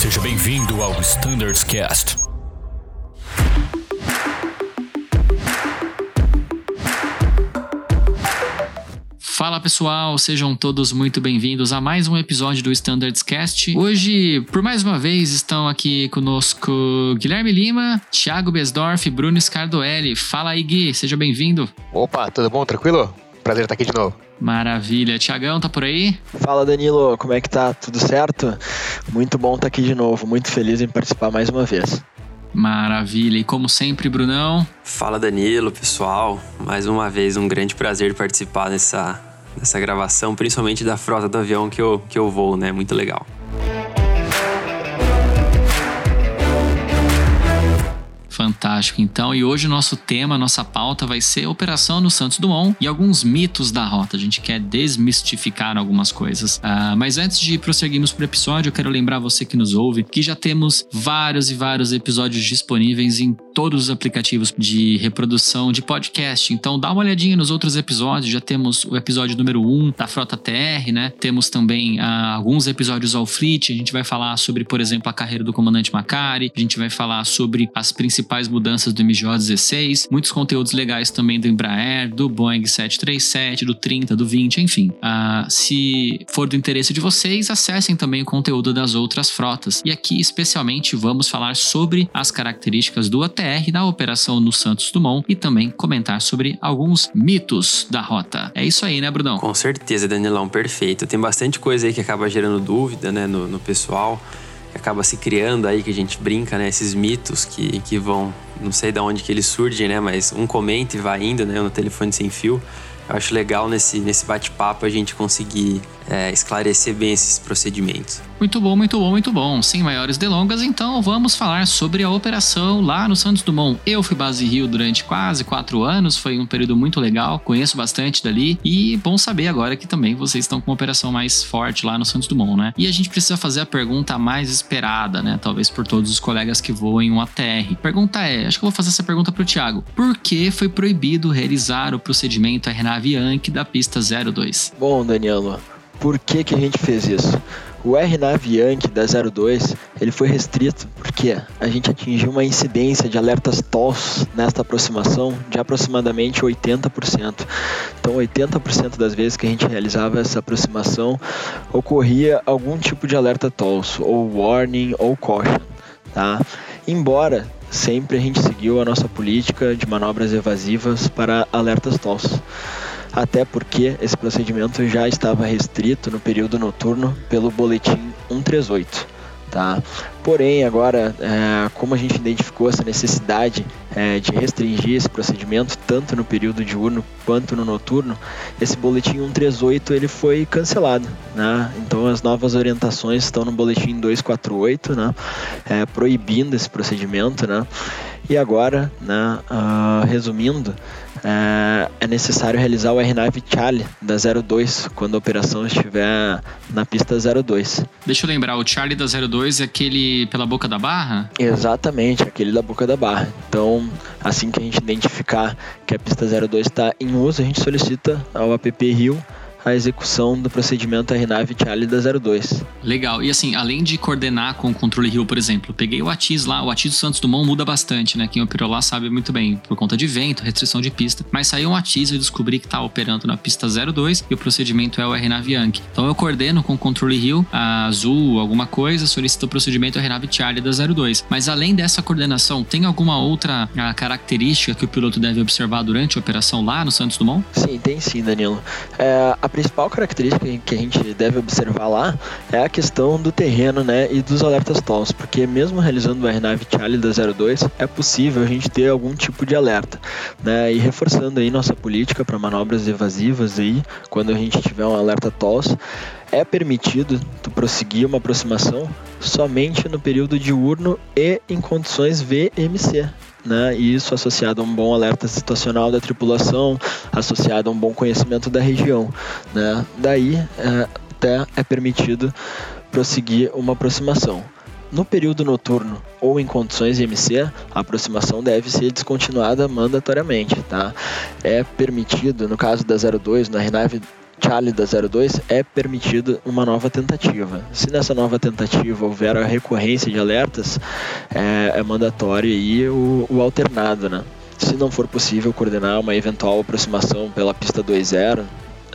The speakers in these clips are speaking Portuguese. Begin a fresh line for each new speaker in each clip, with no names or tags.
Seja bem-vindo ao Standards Cast.
Fala pessoal, sejam todos muito bem-vindos a mais um episódio do Standards Cast. Hoje, por mais uma vez, estão aqui conosco Guilherme Lima, Thiago Besdorf e Bruno Scardoelli. Fala aí, Gui, seja bem-vindo.
Opa, tudo bom? Tranquilo? Prazer estar aqui de novo.
Maravilha. Tiagão, tá por aí?
Fala, Danilo, como é que tá? Tudo certo? Muito bom estar aqui de novo, muito feliz em participar mais uma vez.
Maravilha. E como sempre, Brunão?
Fala, Danilo, pessoal. Mais uma vez, um grande prazer participar dessa, nessa gravação, principalmente da frota do avião que eu, que eu vou, né? Muito legal.
Fantástico, então. E hoje o nosso tema, nossa pauta vai ser Operação no Santos Dumont e alguns mitos da rota. A gente quer desmistificar algumas coisas. Uh, mas antes de prosseguirmos para o episódio, eu quero lembrar você que nos ouve que já temos vários e vários episódios disponíveis em todos os aplicativos de reprodução de podcast. Então dá uma olhadinha nos outros episódios. Já temos o episódio número 1 da Frota TR, né? Temos também uh, alguns episódios ao Fleet. A gente vai falar sobre, por exemplo, a carreira do comandante Macari. A gente vai falar sobre as principais mudanças do MJ16, muitos conteúdos legais também do Embraer, do Boeing 737, do 30, do 20, enfim. Uh, se for do interesse de vocês, acessem também o conteúdo das outras frotas. E aqui, especialmente, vamos falar sobre as características do ATR da operação no Santos Dumont e também comentar sobre alguns mitos da rota. É isso aí, né, Brunão?
Com certeza, Danilão, perfeito. Tem bastante coisa aí que acaba gerando dúvida, né, no, no pessoal acaba se criando aí, que a gente brinca, né? Esses mitos que, que vão, não sei de onde que eles surgem, né? Mas um comenta e vai indo, né? No telefone sem fio. Eu acho legal nesse, nesse bate-papo a gente conseguir é, esclarecer bem esses procedimentos.
Muito bom, muito bom, muito bom. Sem maiores delongas, então vamos falar sobre a operação lá no Santos Dumont. Eu fui base Rio durante quase quatro anos, foi um período muito legal, conheço bastante dali e bom saber agora que também vocês estão com uma operação mais forte lá no Santos Dumont, né? E a gente precisa fazer a pergunta mais esperada, né? Talvez por todos os colegas que voam um ATR. Pergunta é, acho que eu vou fazer essa pergunta para o Thiago. Por que foi proibido realizar o procedimento RNAV Yankee da pista 02?
Bom, Danielo, por que, que a gente fez isso? O RNAV da 02 ele foi restrito porque a gente atingiu uma incidência de alertas TOLS nesta aproximação de aproximadamente 80%. Então, 80% das vezes que a gente realizava essa aproximação ocorria algum tipo de alerta TOLS, ou warning ou caution. Tá? Embora sempre a gente seguiu a nossa política de manobras evasivas para alertas TOLS até porque esse procedimento já estava restrito no período noturno pelo boletim 138. Tá? Porém, agora, é, como a gente identificou essa necessidade é, de restringir esse procedimento tanto no período diurno quanto no noturno, esse boletim 138 ele foi cancelado, né? Então as novas orientações estão no boletim 248, né? É, proibindo esse procedimento, né? E agora, né, uh, resumindo, uh, é necessário realizar o RNAV Charlie da 02 quando a operação estiver na pista 02.
Deixa eu lembrar, o Charlie da 02 é aquele pela boca da barra?
Exatamente, aquele da boca da barra. Então, assim que a gente identificar que a pista 02 está em uso, a gente solicita ao app Rio a execução do procedimento RNAV Charlie da 02.
Legal. E assim, além de coordenar com o controle Rio, por exemplo, peguei o ATIS lá, o ATIS do Santos Dumont muda bastante, né? Quem operou lá sabe muito bem, por conta de vento, restrição de pista. Mas saiu um ATIS e descobri que tá operando na pista 02 e o procedimento é o RNAV Yankee. Então eu coordeno com o controle Rio, Azul, alguma coisa, solicito o procedimento RNAV Charlie da 02. Mas além dessa coordenação, tem alguma outra ah, característica que o piloto deve observar durante a operação lá no Santos Dumont?
Sim, tem sim, Danilo. É, a principal característica que a gente deve observar lá é a questão do terreno, né, e dos alertas TOLS, porque mesmo realizando o RNAV Charlie da 02, é possível a gente ter algum tipo de alerta, né, e reforçando aí nossa política para manobras evasivas aí, quando a gente tiver um alerta TOLS, é permitido tu prosseguir uma aproximação somente no período diurno e em condições VMC, né? E isso associado a um bom alerta situacional da tripulação, associado a um bom conhecimento da região, né? Daí é, até é permitido prosseguir uma aproximação. No período noturno ou em condições IMC, a aproximação deve ser descontinuada mandatoriamente, tá? É permitido, no caso da 02, na RNAV Charlie da 02 é permitido uma nova tentativa. Se nessa nova tentativa houver a recorrência de alertas, é, é mandatório aí o, o alternado, né? Se não for possível coordenar uma eventual aproximação pela pista 2.0,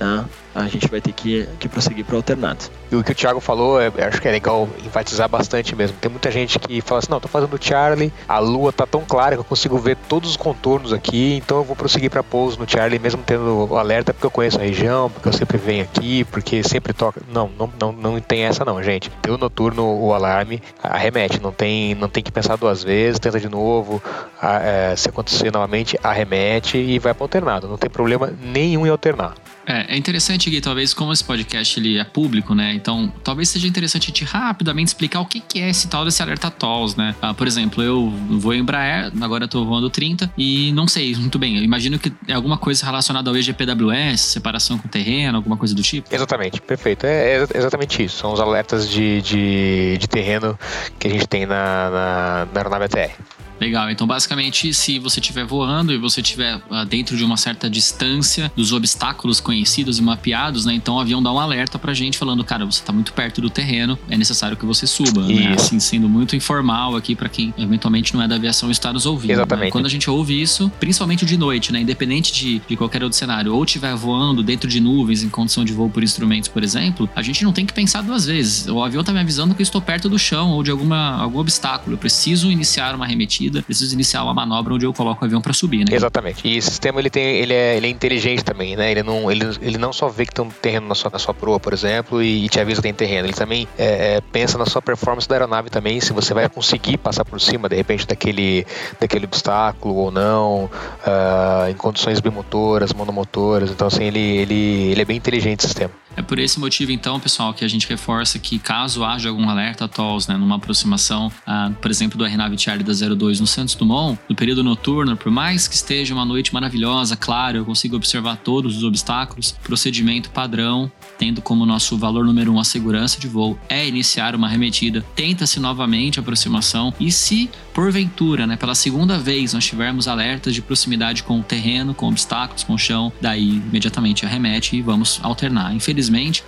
né, a gente vai ter que, que prosseguir para o alternado.
E o que o Thiago falou, é, acho que é legal enfatizar bastante mesmo. Tem muita gente que fala assim: não, tô fazendo Charlie, a lua tá tão clara que eu consigo ver todos os contornos aqui, então eu vou prosseguir para pouso no Charlie, mesmo tendo o alerta, porque eu conheço a região, porque eu sempre venho aqui, porque sempre toca. Não, não, não, não tem essa não, gente. Deu noturno o alarme, arremete, não tem, não tem que pensar duas vezes, tenta de novo, a, é, se acontecer novamente, arremete e vai para alternado. Não tem problema nenhum em alternar.
É, é interessante, Gui, talvez como esse podcast ele é público, né? Então, talvez seja interessante a gente rapidamente explicar o que, que é esse tal desse alerta TOLS, né? Ah, por exemplo, eu vou em Embraer, agora eu tô voando 30 e não sei muito bem. Eu imagino que é alguma coisa relacionada ao EGPWS, separação com terreno, alguma coisa do tipo.
Exatamente, perfeito. É, é exatamente isso. São os alertas de, de, de terreno que a gente tem na, na, na aeronave ATR.
Legal, então basicamente, se você estiver voando e você estiver uh, dentro de uma certa distância dos obstáculos conhecidos e mapeados, né? Então o avião dá um alerta pra gente falando, cara, você tá muito perto do terreno, é necessário que você suba, né? Assim, sendo muito informal aqui para quem eventualmente não é da aviação está nos ouvindo. Né?
Exatamente.
Né? Quando a gente ouve isso, principalmente de noite, né? Independente de, de qualquer outro cenário, ou estiver voando dentro de nuvens em condição de voo por instrumentos, por exemplo, a gente não tem que pensar duas vezes. O avião tá me avisando que eu estou perto do chão ou de alguma, algum obstáculo. Eu preciso iniciar uma arremetida preciso iniciar uma manobra onde eu coloco o avião para subir, né?
Exatamente. E esse sistema ele tem, ele é, ele é inteligente também, né? Ele não, ele, ele não só vê que tem um terreno na sua, na sua proa, por exemplo, e, e te avisa que tem terreno. Ele também é, é, pensa na sua performance da aeronave também, se você vai conseguir passar por cima, de repente, daquele, daquele obstáculo ou não, uh, em condições bimotoras, monomotoras. Então, assim, ele, ele, ele é bem inteligente o sistema.
É por esse motivo, então, pessoal, que a gente reforça que caso haja algum alerta TOLS, né, numa aproximação, uh, por exemplo, do RNAV Charlie da 02 no Santos Dumont, no período noturno, por mais que esteja uma noite maravilhosa, claro, eu consigo observar todos os obstáculos, procedimento padrão, tendo como nosso valor número um a segurança de voo, é iniciar uma arremetida, tenta-se novamente a aproximação e se porventura, né, pela segunda vez nós tivermos alertas de proximidade com o terreno, com obstáculos, com o chão, daí imediatamente arremete e vamos alternar. Infelizmente,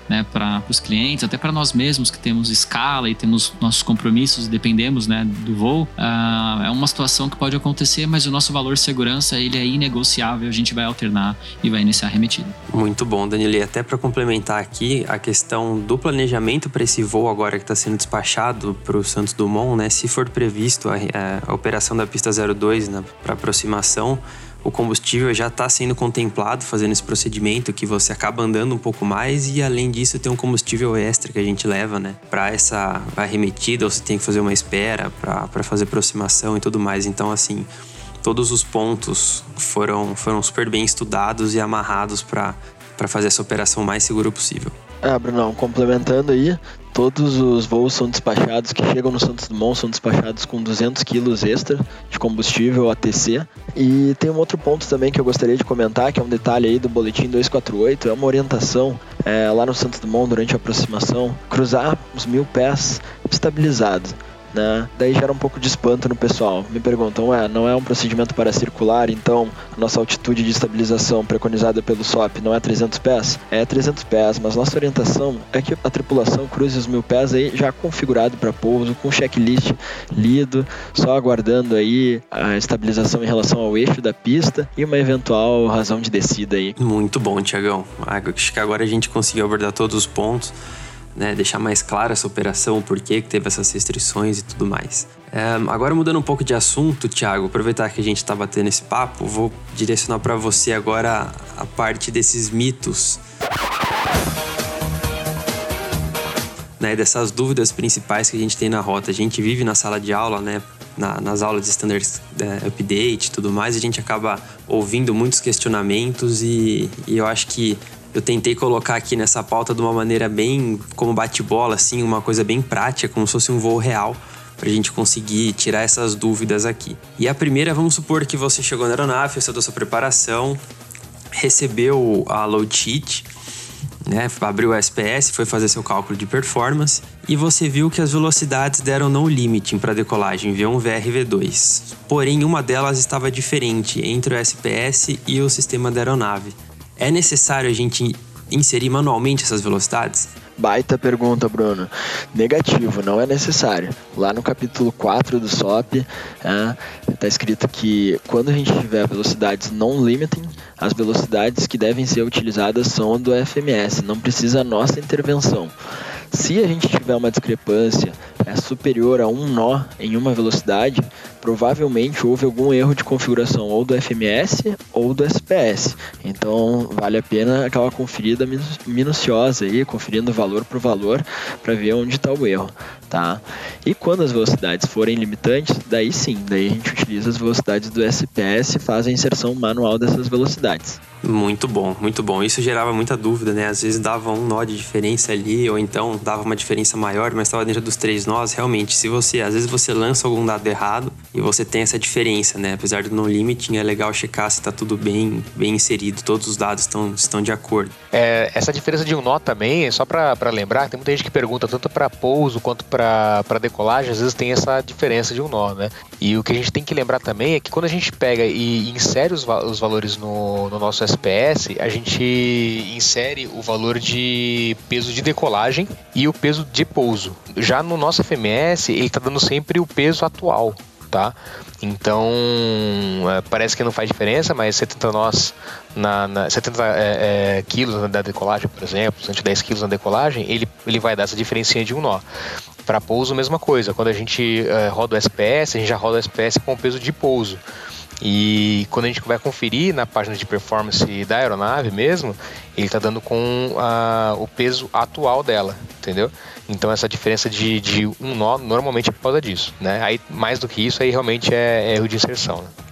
né, para os clientes, até para nós mesmos que temos escala e temos nossos compromissos e dependemos, né, do voo, uh, é uma situação que pode acontecer, mas o nosso valor segurança ele é inegociável, a gente vai alternar e vai iniciar a arremetida.
Muito bom, Daniel. E até para complementar aqui a questão do planejamento para esse voo agora que está sendo despachado para o Santos Dumont, né, se for previsto a é, a operação da pista 02 né, para aproximação, o combustível já está sendo contemplado fazendo esse procedimento que você acaba andando um pouco mais e além disso tem um combustível extra que a gente leva, né, para essa arremetida ou você tem que fazer uma espera para fazer aproximação e tudo mais. Então assim, todos os pontos foram foram super bem estudados e amarrados para para fazer essa operação o mais segura possível.
Ah, Brunão, complementando aí, todos os voos são despachados que chegam no Santos Dumont são despachados com 200 quilos extra de combustível ATC. E tem um outro ponto também que eu gostaria de comentar, que é um detalhe aí do boletim 248, é uma orientação é, lá no Santos Dumont durante a aproximação, cruzar os mil pés estabilizado né? Daí gera um pouco de espanto no pessoal. Me perguntam, é, não é um procedimento para circular, então a nossa altitude de estabilização preconizada pelo SOP não é 300 pés? É 300 pés, mas nossa orientação é que a tripulação cruze os mil pés aí já configurado para pouso, com checklist lido, só aguardando aí a estabilização em relação ao eixo da pista e uma eventual razão de descida aí.
Muito bom, Tiagão. Acho que agora a gente conseguiu abordar todos os pontos né, deixar mais clara essa operação, por que teve essas restrições e tudo mais. É, agora mudando um pouco de assunto, Thiago, aproveitar que a gente está batendo esse papo, vou direcionar para você agora a parte desses mitos. Né, dessas dúvidas principais que a gente tem na rota. A gente vive na sala de aula, né, na, nas aulas de standard é, update e tudo mais, a gente acaba ouvindo muitos questionamentos e, e eu acho que eu tentei colocar aqui nessa pauta de uma maneira bem como bate-bola, assim, uma coisa bem prática, como se fosse um voo real, para a gente conseguir tirar essas dúvidas aqui. E a primeira, vamos supor que você chegou na aeronave, fez toda sua preparação, recebeu a load sheet, né, abriu o SPS, foi fazer seu cálculo de performance e você viu que as velocidades deram no limiting para decolagem V1 VRV2. Porém, uma delas estava diferente entre o SPS e o sistema da aeronave é necessário a gente inserir manualmente essas velocidades?
Baita pergunta, Bruno. Negativo, não é necessário. Lá no capítulo 4 do SOP, está é, escrito que quando a gente tiver velocidades non-limiting, as velocidades que devem ser utilizadas são do FMS, não precisa nossa intervenção. Se a gente tiver uma discrepância é superior a um nó em uma velocidade, provavelmente houve algum erro de configuração ou do FMS ou do SPS. Então vale a pena aquela conferida minuciosa aí, conferindo valor por valor para ver onde está o erro, tá? E quando as velocidades forem limitantes, daí sim, daí a gente utiliza as velocidades do SPS e faz a inserção manual dessas velocidades.
Muito bom, muito bom. Isso gerava muita dúvida, né? Às vezes dava um nó de diferença ali, ou então dava uma diferença maior, mas estava dentro dos três nós. Realmente, se você, às vezes você lança algum dado errado e você tem essa diferença, né? Apesar do no limiting, é legal checar se está tudo bem, bem inserido, todos os dados estão, estão de acordo.
É, essa diferença de um nó também, só para lembrar, tem muita gente que pergunta tanto para pouso quanto para decolagem, às vezes tem essa diferença de um nó, né? E o que a gente tem que lembrar também é que quando a gente pega e insere os, os valores no, no nosso SPS, a gente insere o valor de peso de decolagem e o peso de pouso. Já no nosso FMS, ele está dando sempre o peso atual, tá? Então, é, parece que não faz diferença, mas 70 nós na, na 70 é, é, quilos da decolagem, por exemplo, 110 quilos na decolagem, ele, ele vai dar essa diferencinha de um nó. Para pouso, mesma coisa. Quando a gente é, roda o SPS, a gente já roda o SPS com o peso de pouso. E quando a gente vai conferir na página de performance da aeronave mesmo, ele está dando com a, o peso atual dela, entendeu? Então essa diferença de, de um nó normalmente é por causa disso, né? Aí mais do que isso aí realmente é, é erro de inserção. Né?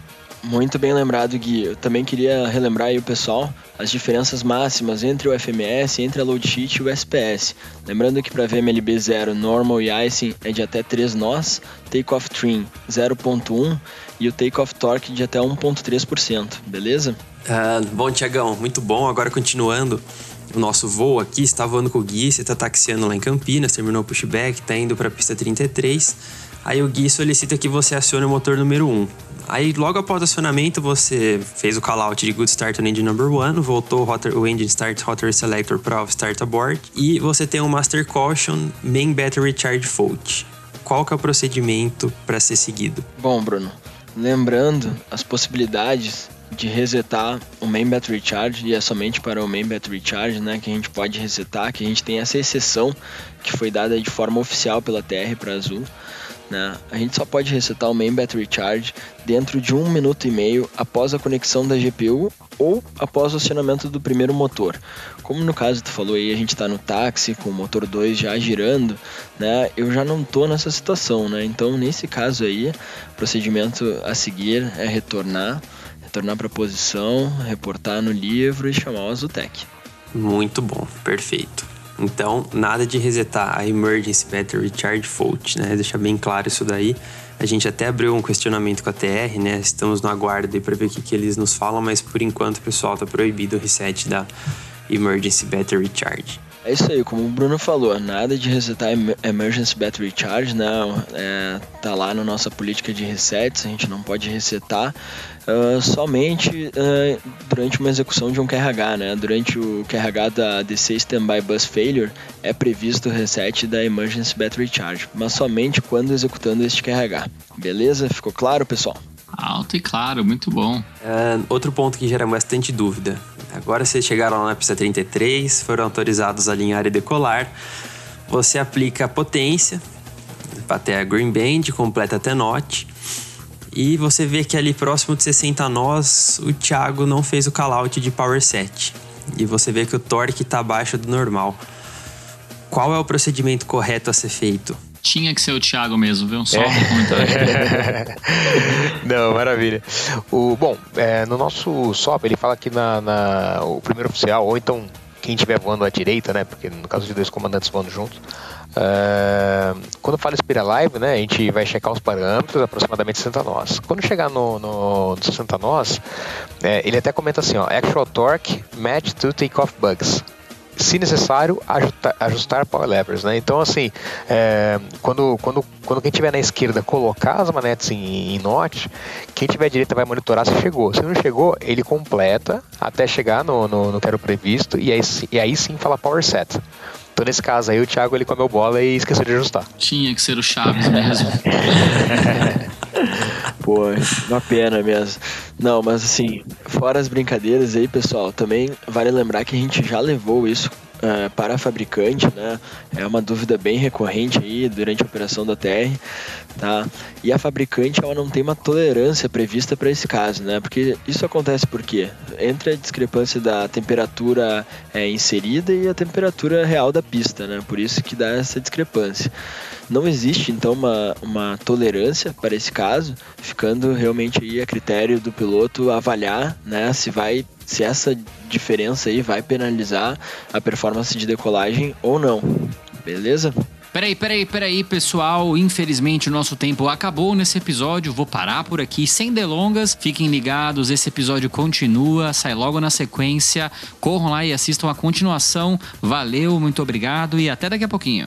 Muito bem lembrado, Gui. Eu também queria relembrar aí o pessoal as diferenças máximas entre o FMS, entre a load sheet e o SPS. Lembrando que para VMLB 0, normal e icing é de até 3 nós, takeoff trim 0.1 e o takeoff torque de até 1.3%, beleza?
Uh, bom, Tiagão, muito bom. Agora continuando o nosso voo aqui, está voando com o Gui, você está taxiando lá em Campinas, terminou o pushback, está indo para a pista 33. Aí o Gui solicita que você acione o motor número 1. Aí logo após o acionamento você fez o callout de Good Start on Engine Number 1, voltou o, o Engine Start Rotary Selector para Start Abort e você tem o Master Caution Main Battery Charge Fault. Qual que é o procedimento para ser seguido?
Bom, Bruno, lembrando as possibilidades de resetar o main battery charge e é somente para o main battery charge, né, que a gente pode resetar, que a gente tem essa exceção que foi dada de forma oficial pela TR para Azul. Né? A gente só pode resetar o main battery charge dentro de um minuto e meio após a conexão da GPU ou após o acionamento do primeiro motor. Como no caso tu falou aí, a gente está no táxi com o motor 2 já girando, né? Eu já não tô nessa situação, né? Então nesse caso aí, o procedimento a seguir é retornar, retornar para a posição, reportar no livro e chamar o Azutec.
Muito bom, perfeito. Então, nada de resetar a Emergency Battery Charge Fault, né? Deixar bem claro isso daí. A gente até abriu um questionamento com a TR, né? Estamos no aguardo para ver o que, que eles nos falam, mas por enquanto, pessoal, tá proibido o reset da Emergency Battery Charge.
É isso aí, como o Bruno falou, nada de resetar Emergency Battery Charge, né? É, tá lá na nossa política de resets, a gente não pode resetar uh, somente uh, durante uma execução de um QRH, né? Durante o QRH da DC Standby Bus Failure é previsto o reset da Emergency Battery Charge, mas somente quando executando este QRH. Beleza? Ficou claro, pessoal?
Alto e claro, muito bom.
Uh, outro ponto que gera bastante dúvida Agora vocês chegaram lá na pista 33, foram autorizados a alinhar e decolar. Você aplica a potência até a green band, completa até note. E você vê que ali próximo de 60 nós, o Thiago não fez o callout de power set. E você vê que o torque está abaixo do normal. Qual é o procedimento correto a ser feito?
Tinha que ser o Thiago mesmo, viu? Só
é. Não, maravilha. O, bom, é, no nosso SOP, ele fala que na, na, o primeiro oficial, ou então quem estiver voando à direita, né? Porque no caso de dois comandantes voando juntos, Uh, quando fala Spira Live, né, a gente vai checar os parâmetros, aproximadamente 60 nós. Quando chegar no, no, no 60 nós, é, ele até comenta assim, ó, actual torque match to takeoff bugs. Se necessário, ajustar, ajustar power levers, né? Então, assim, é, quando, quando, quando quem tiver na esquerda colocar as manetes em, em note, quem tiver à direita vai monitorar se chegou. Se não chegou, ele completa até chegar no, no, no que era o previsto e aí, e aí sim fala power set. Então, nesse caso aí, o Thiago ele comeu bola e esqueceu de ajustar.
Tinha que ser o Chaves mesmo.
Pô, uma pena mesmo. Não, mas assim, fora as brincadeiras aí, pessoal, também vale lembrar que a gente já levou isso uh, para a fabricante, né? É uma dúvida bem recorrente aí durante a operação da TR, tá? E a fabricante ela não tem uma tolerância prevista para esse caso, né? Porque isso acontece por quê? Entre a discrepância da temperatura é, inserida e a temperatura real da pista, né? Por isso que dá essa discrepância. Não existe então uma, uma tolerância para esse caso, ficando realmente aí a critério do piloto avaliar, né, se vai se essa diferença aí vai penalizar a performance de decolagem ou não. Beleza?
Peraí, peraí, peraí, pessoal. Infelizmente o nosso tempo acabou nesse episódio. Vou parar por aqui sem delongas. Fiquem ligados, esse episódio continua, sai logo na sequência. Corram lá e assistam a continuação. Valeu, muito obrigado e até daqui a pouquinho.